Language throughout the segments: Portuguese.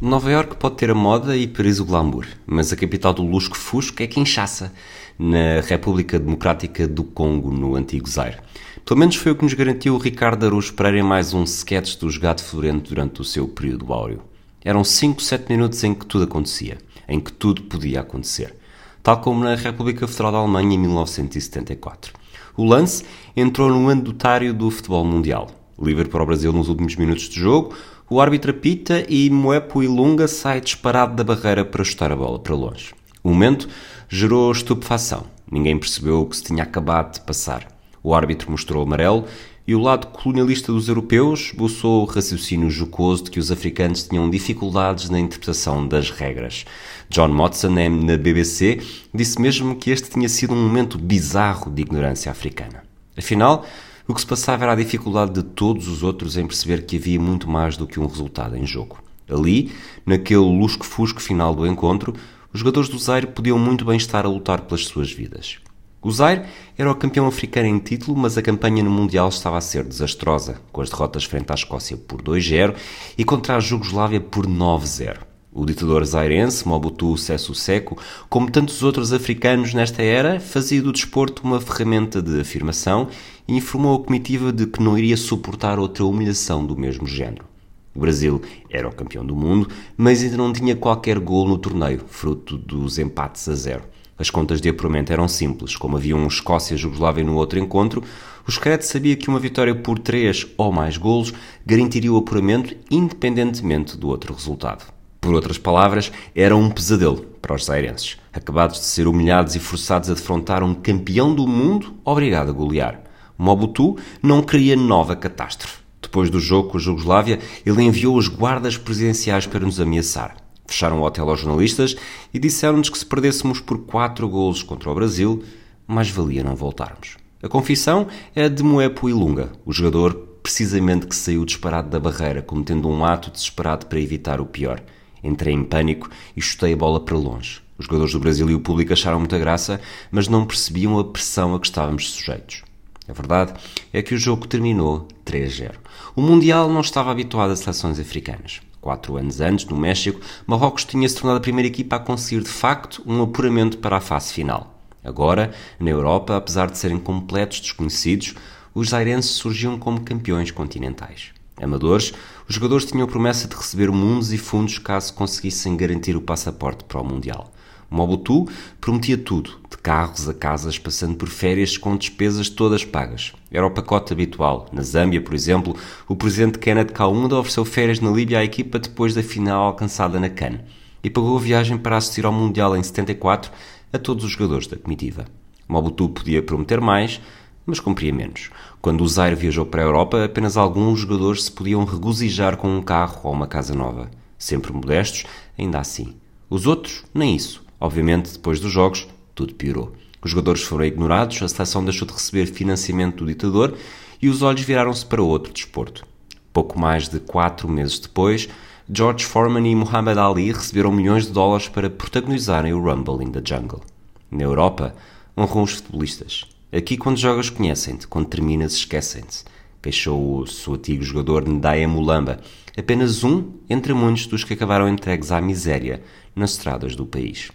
Nova York pode ter a moda e Paris o glamour, mas a capital do lusco-fusco é Kinshasa, na República Democrática do Congo, no antigo Zaire. Pelo menos foi o que nos garantiu o Ricardo Araújo Pereira em mais um sketch do Gato Florento durante o seu período áureo. Eram 5, 7 minutos em que tudo acontecia, em que tudo podia acontecer, tal como na República Federal da Alemanha em 1974. O lance entrou no anedotário do futebol mundial. Livre para o Brasil nos últimos minutos de jogo, o árbitro apita e Moepo Ilunga sai disparado da barreira para chutar a bola para longe. O momento gerou estupefação. Ninguém percebeu o que se tinha acabado de passar. O árbitro mostrou amarelo e o lado colonialista dos europeus esboçou o raciocínio jocoso de que os africanos tinham dificuldades na interpretação das regras. John Motson, na BBC, disse mesmo que este tinha sido um momento bizarro de ignorância africana. Afinal, o que se passava era a dificuldade de todos os outros em perceber que havia muito mais do que um resultado em jogo. Ali, naquele lusco-fusco final do encontro, os jogadores do Zaire podiam muito bem estar a lutar pelas suas vidas. O Zaire era o campeão africano em título, mas a campanha no Mundial estava a ser desastrosa, com as derrotas frente à Escócia por 2-0 e contra a Jugoslávia por 9-0. O ditador zairense, Mobutu Sesseko Seko, como tantos outros africanos nesta era, fazia do desporto uma ferramenta de afirmação e informou a comitiva de que não iria suportar outra humilhação do mesmo género. O Brasil era o campeão do mundo, mas ainda não tinha qualquer gol no torneio, fruto dos empates a zero. As contas de apuramento eram simples, como havia um Escócia-Jugoslávia no outro encontro, o Scred sabia que uma vitória por três ou mais golos garantiria o apuramento independentemente do outro resultado. Por outras palavras, era um pesadelo para os zairenses, acabados de ser humilhados e forçados a defrontar um campeão do mundo obrigado a golear. Mobutu não queria nova catástrofe. Depois do jogo com a Jugoslávia, ele enviou os guardas presidenciais para nos ameaçar. Fecharam o hotel aos jornalistas e disseram-nos que se perdêssemos por quatro golos contra o Brasil, mais valia não voltarmos. A confissão é de Moepo Ilunga, o jogador precisamente que saiu disparado da barreira, cometendo um ato desesperado para evitar o pior – Entrei em pânico e chutei a bola para longe. Os jogadores do Brasil e o público acharam muita graça, mas não percebiam a pressão a que estávamos sujeitos. A verdade é que o jogo terminou 3-0. O Mundial não estava habituado a seleções africanas. Quatro anos antes, no México, Marrocos tinha se tornado a primeira equipa a conseguir de facto um apuramento para a fase final. Agora, na Europa, apesar de serem completos desconhecidos, os zairenses surgiam como campeões continentais amadores, os jogadores tinham a promessa de receber mundos e fundos caso conseguissem garantir o passaporte para o Mundial. Mobutu prometia tudo, de carros a casas, passando por férias com despesas todas pagas. Era o pacote habitual. Na Zâmbia, por exemplo, o presidente Kenneth Kaunda ofereceu férias na Líbia à equipa depois da final alcançada na Cannes e pagou a viagem para assistir ao Mundial em 74 a todos os jogadores da comitiva. Mobutu podia prometer mais, mas cumpria menos. Quando o Zaire viajou para a Europa, apenas alguns jogadores se podiam regozijar com um carro ou uma casa nova. Sempre modestos, ainda assim. Os outros, nem isso. Obviamente, depois dos jogos, tudo piorou. Os jogadores foram ignorados, a seleção deixou de receber financiamento do ditador e os olhos viraram-se para outro desporto. Pouco mais de quatro meses depois, George Foreman e Muhammad Ali receberam milhões de dólares para protagonizarem o Rumble in the Jungle. Na Europa, honram os futebolistas. Aqui, quando jogas, conhecem-te, quando terminas, esquecem-te. Queixou o seu antigo jogador Ndaya Mulamba, apenas um entre muitos dos que acabaram entregues à miséria nas estradas do país.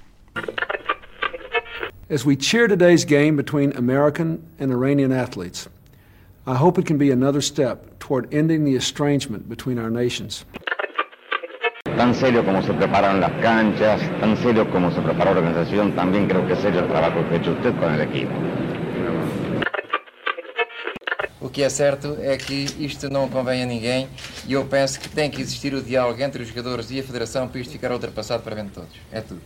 As we cheer today's game between American and Iranian athletes, I hope it can be another step toward ending the estrangement between our nations. Tan serio como se preparan las canchas, tan serio como se preparó la organización, también creo que es serio el trabajo que ha hecho usted con el equipo. O que é certo é que isto não convém a ninguém e eu penso que tem que existir o diálogo entre os jogadores e a Federação para isto ficar ultrapassado para bem de todos. É tudo.